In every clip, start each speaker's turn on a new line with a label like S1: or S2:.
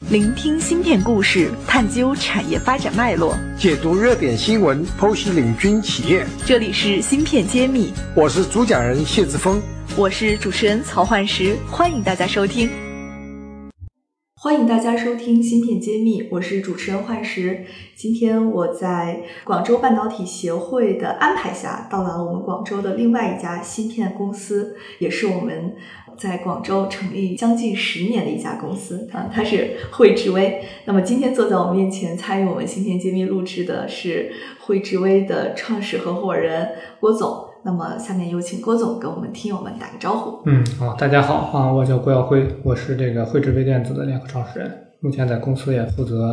S1: 聆听芯片故事，探究产业发展脉络，
S2: 解读热点新闻，剖析领军企业。
S1: 这里是芯片揭秘，
S2: 我是主讲人谢志峰，
S1: 我是主持人曹焕石，欢迎大家收听。欢迎大家收听芯片揭秘，我是主持人幻石。今天我在广州半导体协会的安排下，到了我们广州的另外一家芯片公司，也是我们。在广州成立将近十年的一家公司啊，它是汇智微。那么今天坐在我们面前参与我们芯片揭秘录制的是汇智微的创始合伙人郭总。那么下面有请郭总跟我们听友们打个招呼。
S3: 嗯，好，大家好啊，我叫郭耀辉，我是这个汇智微电子的联合创始人，目前在公司也负责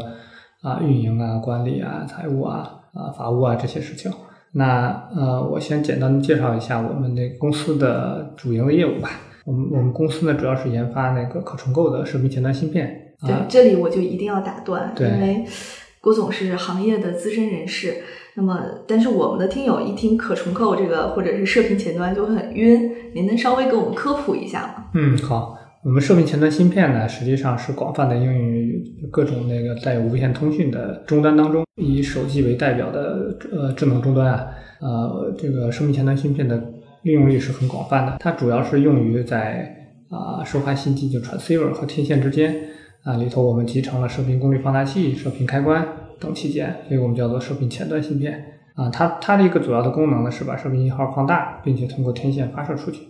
S3: 啊运营啊、管理啊、财务啊、啊法务啊这些事情。那呃，我先简单介绍一下我们那公司的主营的业务吧。我们我们公司呢，主要是研发那个可重构的射频前端芯片。
S1: 对，这里我就一定要打断，因为郭总是行业的资深人士。那么，但是我们的听友一听可重构这个或者是射频前端就会很晕，您能稍微给我们科普一下吗？
S3: 嗯，好。我们射频前端芯片呢，实际上是广泛的应用于各种那个带有无线通讯的终端当中，以手机为代表的呃智能终端啊，呃，这个射频前端芯片的。运用率是很广泛的，它主要是用于在啊收发信息就 transceiver 和天线之间啊里头，我们集成了射频功率放大器、射频开关等器件，所以我们叫做射频前端芯片啊。它它的一个主要的功能呢是把射频信号放大，并且通过天线发射出去，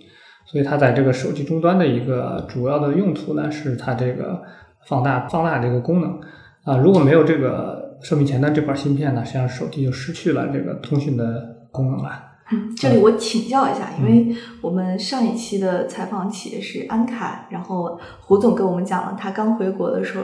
S3: 所以它在这个手机终端的一个主要的用途呢是它这个放大放大这个功能啊。如果没有这个射频前端这块芯片呢，实际上手机就失去了这个通讯的功能了。
S1: 嗯，这里我请教一下，因为我们上一期的采访企业是安凯，然后胡总跟我们讲了，他刚回国的时候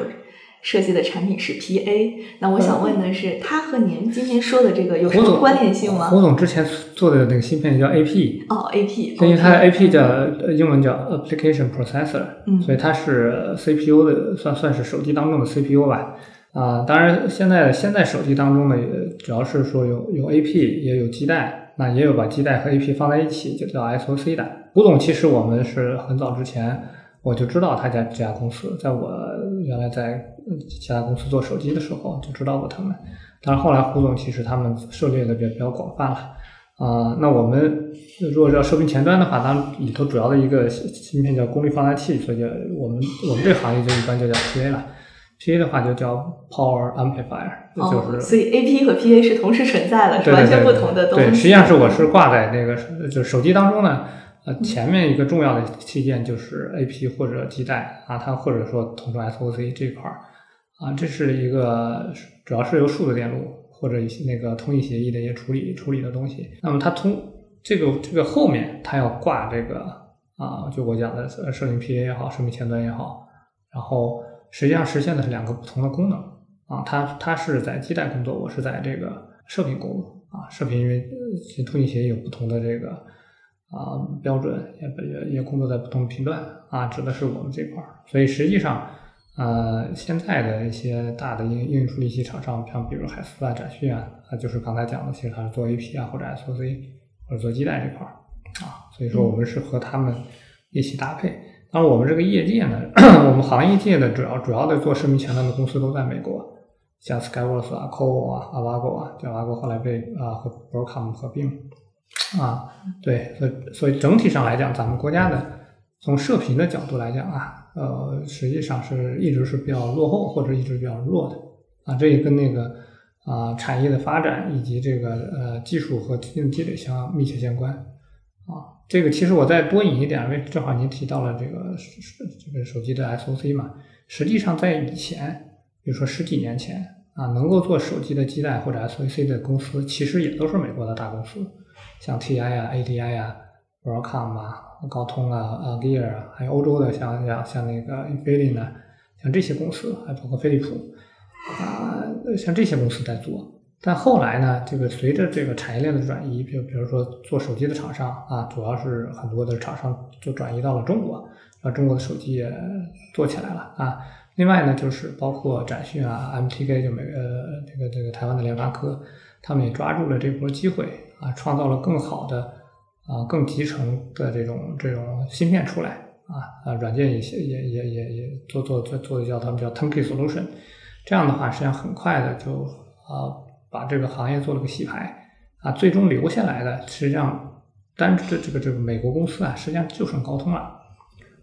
S1: 设计的产品是 PA。那我想问的是，他和您今天说的这个有什么关联性吗？
S3: 胡总之前做的那个芯片叫 AP，
S1: 哦，AP，
S3: 因为它的 AP 叫英文叫 Application Processor，
S1: 嗯，
S3: 所以它是 CPU 的，算算是手机当中的 CPU 吧。啊，当然现在现在手机当中呢，也主要是说有有 AP，也有基带。那也有把基带和 AP 放在一起，就叫 SOC 的。胡总，其实我们是很早之前我就知道他家这家公司，在我原来在其他公司做手机的时候就知道过他们。但是后来胡总其实他们涉猎的比较比较广泛了啊。那我们如果要射频前端的话，它里头主要的一个芯片叫功率放大器，所以就我们我们这行业就一般就叫 PA 了。PA 的话就叫 Power Amplifier，就是，
S1: 所以 AP 和 PA 是同时存在的，是完全不同的东
S3: 西。对，实际上是我是挂在那个就手机当中呢，呃，前面一个重要的器件就是 AP 或者基带啊，它或者说统称 SOC 这块儿啊，这是一个主要是由数字电路或者一些那个通信协议的一些处理处理的东西。那么它通这个这个后面它要挂这个啊，就我讲的射频 PA 也好，射频前端也好，然后。实际上实现的是两个不同的功能啊，它它是在基带工作，我是在这个射频工作啊。射频因为通信协议有不同的这个啊标准，也也也工作在不同的频段啊，指的是我们这块儿。所以实际上，呃，现在的一些大的应应用处理器厂商，像比如海思啊、展讯啊，啊，就是刚才讲的，其实它是做 AP 啊或者 SOC 或者做基带这块儿啊，所以说我们是和他们一起搭配。那我们这个业界呢，我们行业界的主要主要的做视频前端的公司都在美国，像 Skyworth 啊、c o v o 啊、Avago 啊，Avago 后来被啊和 Broadcom 合并啊，对，所所以整体上来讲，咱们国家的从射频的角度来讲啊，呃，实际上是一直是比较落后或者一直比较弱的啊，这也跟那个啊产业的发展以及这个呃技术和经验积累相密切相关啊。这个其实我再多引一点，为正好您提到了这个这个手机的 SOC 嘛，实际上在以前，比如说十几年前啊，能够做手机的基带或者 SOC 的公司，其实也都是美国的大公司，像 TI 啊、ADI 啊、Broadcom 啊、高通啊、a g e a r 啊，还有欧洲的像像像那个 Infineon，像这些公司，还包括飞利浦啊，像这些公司在做。但后来呢，这个随着这个产业链的转移，比如比如说做手机的厂商啊，主要是很多的厂商就转移到了中国，啊，中国的手机也做起来了啊。另外呢，就是包括展讯啊、MTK 就美呃这个这个台湾的联发科，他们也抓住了这波机会啊，创造了更好的啊更集成的这种这种芯片出来啊啊，软件也也也也也做做做做叫他们叫 turnkey solution，这样的话实际上很快的就啊把这个行业做了个洗牌啊，最终留下来的实际上单这这个这个美国公司啊，实际上就剩高通了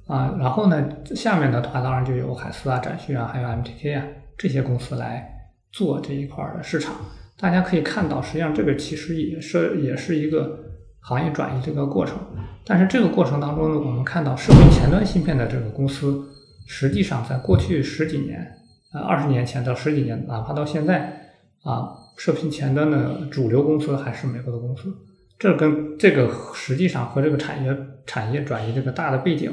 S3: 啊，然后呢下面的话当然就有海思啊、展讯啊，还有 MTK 啊这些公司来做这一块的市场。大家可以看到，实际上这个其实也是也是一个行业转移这个过程。但是这个过程当中呢，我们看到射频前端芯片的这个公司，实际上在过去十几年，呃，二十年前到十几年，哪怕到现在，啊，射频前端的主流公司还是美国的公司。这跟这个实际上和这个产业产业转移这个大的背景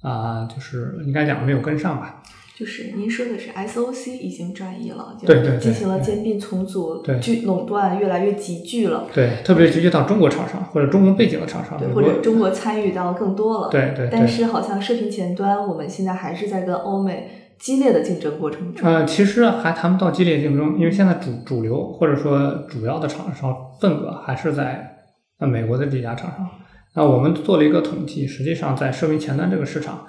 S3: 啊，就是应该讲没有跟上吧。
S1: 就是您说的是 SOC 已经转移了，
S3: 对对对，
S1: 进行了兼并重组，
S3: 对，
S1: 巨垄断越来越集聚了，
S3: 对，特别集聚到中国厂商或者中国背景的厂商，
S1: 对，或者中国参与到更多了，
S3: 对对。
S1: 但是好像射频前端，我们现在还是在跟欧美激烈的竞争过程中。
S3: 呃，其实还谈不到激烈竞争，因为现在主主流或者说主要的厂商份额还是在呃美国的这家厂商。那我们做了一个统计，实际上在射频前端这个市场。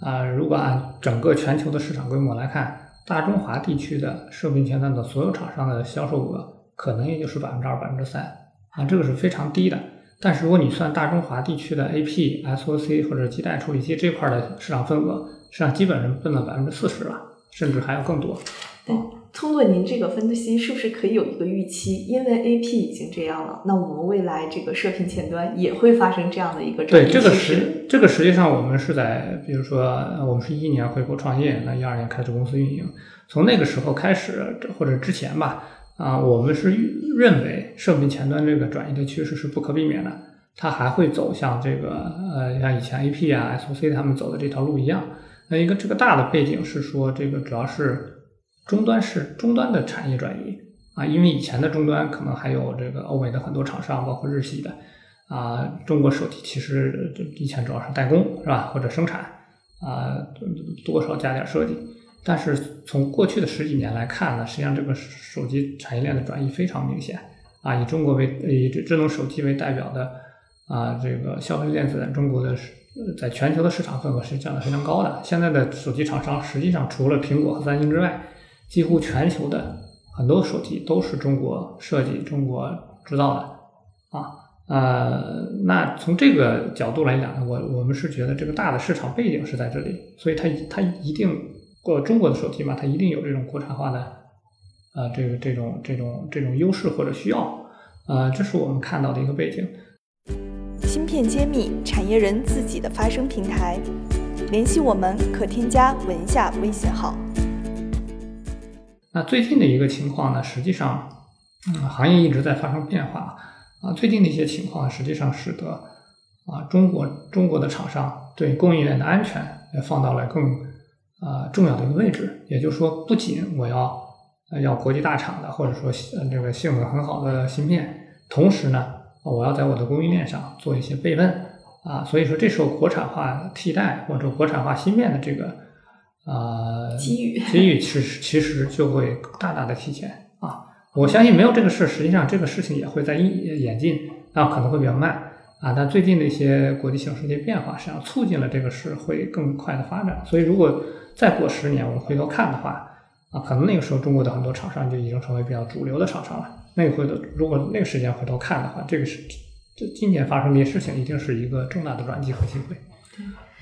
S3: 啊，如果按整个全球的市场规模来看，大中华地区的射频前端的所有厂商的销售额可能也就是百分之二、百分之三啊，这个是非常低的。但是如果你算大中华地区的 AP、SOC 或者基带处理器这块的市场份额，实际上基本上奔了百分之四十了，甚至还要更多。
S1: 对。通过您这个分析，是不是可以有一个预期？因为 A P 已经这样了，那我们未来这个射频前端也会发生这样的一个
S3: 对这个实这个实际上我们是在比如说我们是一一年回国创业，那一二年开始公司运营，从那个时候开始或者之前吧啊，我们是认为射频前端这个转移的趋势是不可避免的，它还会走向这个呃像以前 A P 啊 S O C 他们走的这条路一样。那一个这个大的背景是说这个主要是。终端是终端的产业转移啊，因为以前的终端可能还有这个欧美的很多厂商，包括日系的啊，中国手机其实以前主要是代工是吧，或者生产啊，多少加点设计。但是从过去的十几年来看呢，实际上这个手机产业链的转移非常明显啊，以中国为以智能手机为代表的啊，这个消费电子在中国的在全球的市场份额是降得非常高的。现在的手机厂商实际上除了苹果和三星之外，几乎全球的很多手机都是中国设计、中国制造的啊，呃，那从这个角度来讲呢，我我们是觉得这个大的市场背景是在这里，所以它它一定过中国的手机嘛，它一定有这种国产化的呃这个这种这种这种优势或者需要，呃，这是我们看到的一个背景。
S1: 芯片揭秘，产业人自己的发声平台，联系我们可添加文下微信号。
S3: 那最近的一个情况呢，实际上，嗯，行业一直在发生变化啊。最近的一些情况，实际上使得啊，中国中国的厂商对供应链的安全也放到了更啊重要的一个位置。也就是说，不仅我要要国际大厂的，或者说这个性能很好的芯片，同时呢，我要在我的供应链上做一些备份啊。所以说，这时候国产化替代或者国产化芯片的这个。啊，
S1: 机遇，
S3: 机遇其实其实就会大大的提前啊！我相信没有这个事，实际上这个事情也会在演演进，啊，可能会比较慢啊。但最近的一些国际形势的变化，实际上促进了这个事会更快的发展。所以，如果再过十年，我们回头看的话，啊，可能那个时候中国的很多厂商就已经成为比较主流的厂商了。那个回头，如果那个时间回头看的话，这个是这今年发生这些事情，一定是一个重大的转机和机会。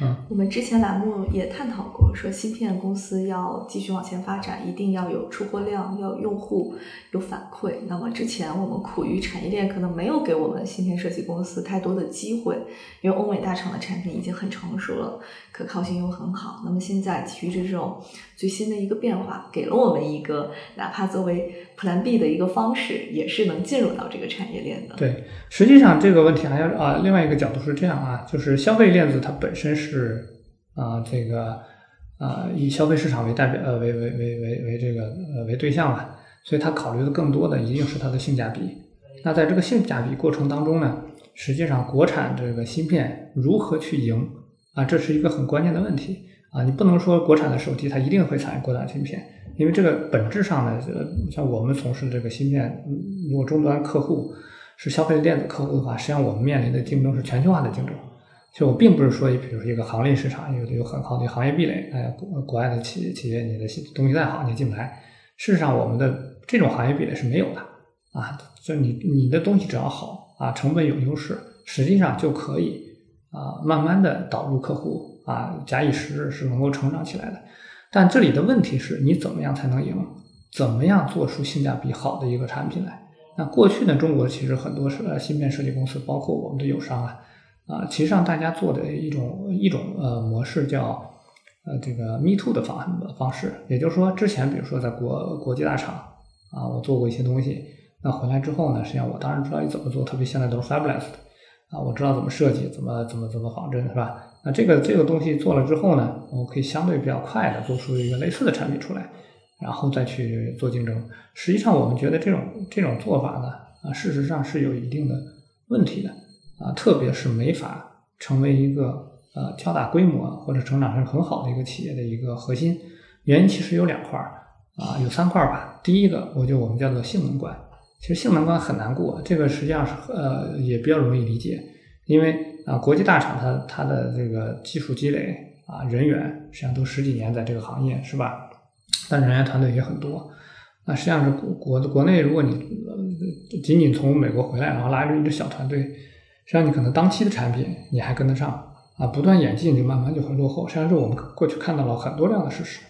S1: 嗯我们之前栏目也探讨过，说芯片公司要继续往前发展，一定要有出货量，要有用户有反馈。那么之前我们苦于产业链可能没有给我们芯片设计公司太多的机会，因为欧美大厂的产品已经很成熟了，可靠性又很好。那么现在基于这种最新的一个变化，给了我们一个哪怕作为 Plan B 的一个方式，也是能进入到这个产业链的。
S3: 对，实际上这个问题还要啊，另外一个角度是这样啊，就是消费链子它本身是。啊，这个啊，以消费市场为代表，呃，为为为为为这个呃为对象吧，所以他考虑的更多的一定是它的性价比。那在这个性价比过程当中呢，实际上国产这个芯片如何去赢啊，这是一个很关键的问题啊。你不能说国产的手机它一定会采用国产芯片，因为这个本质上呢，像我们从事这个芯片，如果终端客户是消费电子客户的话，实际上我们面临的竞争是全球化的竞争。就我并不是说，比如说一个行业市场有有很好的行业壁垒，哎，国国外的企业企业你的东西再好，你进不来。事实上，我们的这种行业壁垒是没有的啊，就你你的东西只要好啊，成本有优势，实际上就可以啊，慢慢的导入客户啊，假以时日是能够成长起来的。但这里的问题是你怎么样才能赢？怎么样做出性价比好的一个产品来？那过去呢，中国其实很多是芯片设计公司，包括我们的友商啊，啊，其实上大家做的一种一种呃模式叫。呃，这个 Me Too 的方方式，也就是说，之前比如说在国国际大厂啊，我做过一些东西，那回来之后呢，实际上我当然知道你怎么做，特别现在都是 Fabless 的啊，我知道怎么设计，怎么怎么怎么仿真，是吧？那这个这个东西做了之后呢，我可以相对比较快的做出一个类似的产品出来，然后再去做竞争。实际上，我们觉得这种这种做法呢，啊，事实上是有一定的问题的啊，特别是没法成为一个。呃，较大规模或者成长是很好的一个企业的一个核心原因，其实有两块儿啊，有三块儿吧。第一个，我就我们叫做性能关，其实性能关很难过，这个实际上是呃也比较容易理解，因为啊，国际大厂它它的这个技术积累啊，人员实际上都十几年在这个行业是吧？但人员团队也很多，那实际上是国国国内，如果你仅仅从美国回来，然后拉着一支小团队，实际上你可能当期的产品你还跟得上。啊，不断演进就慢慢就会落后。实际上，是我们过去看到了很多这样的事实。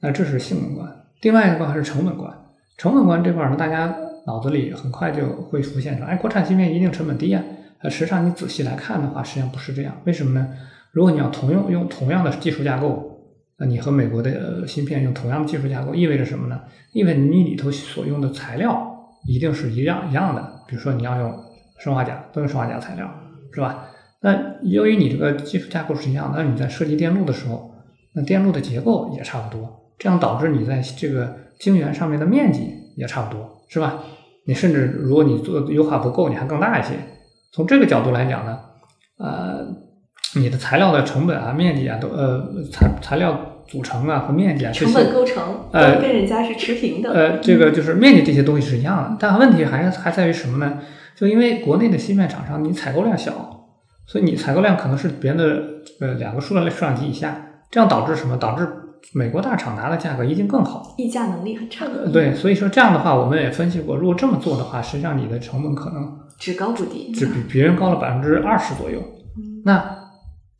S3: 那这是性能关，另外一个关是成本关。成本关这块呢，大家脑子里很快就会浮现说，哎，国产芯片一定成本低啊。呃，实际上你仔细来看的话，实际上不是这样。为什么呢？如果你要同用用同样的技术架构，那你和美国的芯片用同样的技术架构，意味着什么呢？意味着你里头所用的材料一定是一样一样的。比如说你要用砷化钾，都用砷化钾材料，是吧？那由于你这个技术架构是一样的，那你在设计电路的时候，那电路的结构也差不多，这样导致你在这个晶圆上面的面积也差不多，是吧？你甚至如果你做优化不够，你还更大一些。从这个角度来讲呢，呃，你的材料的成本啊、面积啊，都呃材材料组成啊和面积啊，
S1: 成本构成呃跟人家是持平的。
S3: 呃，这个就是面积这些东西是一样的，但问题还还在于什么呢？就因为国内的芯片厂商，你采购量小。所以你采购量可能是别人的呃两个数量数量级以下，这样导致什么？导致美国大厂拿的价格一定更好，
S1: 议价能力很差。
S3: 对，所以说这样的话，我们也分析过，如果这么做的话，实际上你的成本可能
S1: 只高不低，
S3: 只比别人高了百分之二十左右。那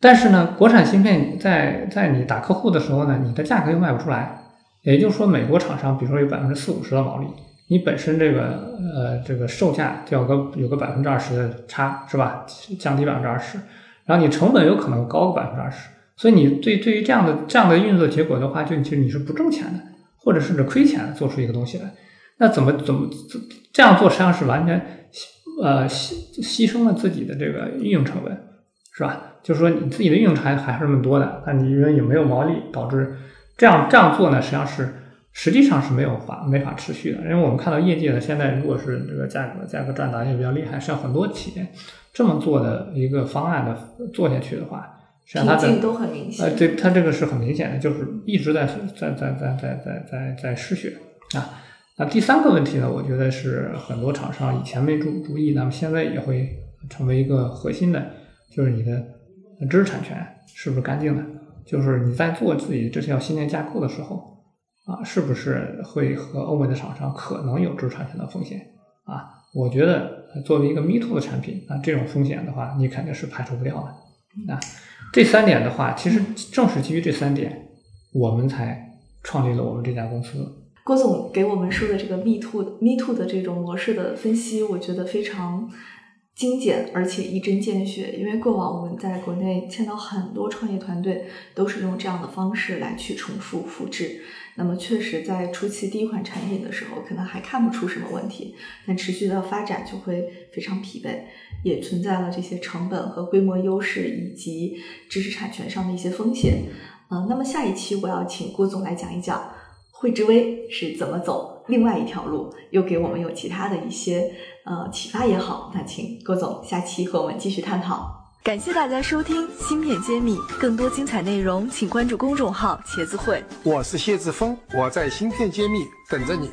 S3: 但是呢，国产芯片在在你打客户的时候呢，你的价格又卖不出来，也就是说，美国厂商比如说有百分之四五十的毛利。你本身这个呃这个售价就有个有个百分之二十的差是吧？降低百分之二十，然后你成本有可能高个百分之二十，所以你对对于这样的这样的运作结果的话，就其实你是不挣钱的，或者甚至亏钱做出一个东西来，那怎么怎么这样做实际上是完全呃牺牺牲了自己的这个运营成本是吧？就是说你自己的运营成还还是那么多的，那你因为也没有毛利，导致这样这样做呢，实际上是。实际上是没有法没法持续的，因为我们看到业界呢现在，如果是这个价格价格赚大也比较厉害，像很多企业这么做的一个方案的做下去的话，实际上它的
S1: 都很明显。
S3: 呃，对，他这个是很明显的，就是一直在在在在在在在在失血啊。那第三个问题呢，我觉得是很多厂商以前没注注意，那么现在也会成为一个核心的，就是你的知识产权是不是干净的？就是你在做自己这条芯片架构的时候。啊，是不是会和欧美的厂商可能有知识产权的风险？啊，我觉得作为一个 Me Too 的产品，啊，这种风险的话，你肯定是排除不掉的。啊，这三点的话，其实正是基于这三点，我们才创立了我们这家公司。
S1: 郭总给我们说的这个 Me Too Me Too 的这种模式的分析，我觉得非常。精简而且一针见血，因为过往我们在国内见到很多创业团队都是用这样的方式来去重复复制。那么确实，在初期第一款产品的时候，可能还看不出什么问题，但持续的发展就会非常疲惫，也存在了这些成本和规模优势以及知识产权上的一些风险。嗯，那么下一期我要请郭总来讲一讲汇知微是怎么走另外一条路，又给我们有其他的一些。呃，启发也好，那请郭总下期和我们继续探讨。
S4: 感谢大家收听《芯片揭秘》，更多精彩内容请关注公众号“茄子会”。
S2: 我是谢志峰，我在《芯片揭秘》等着你。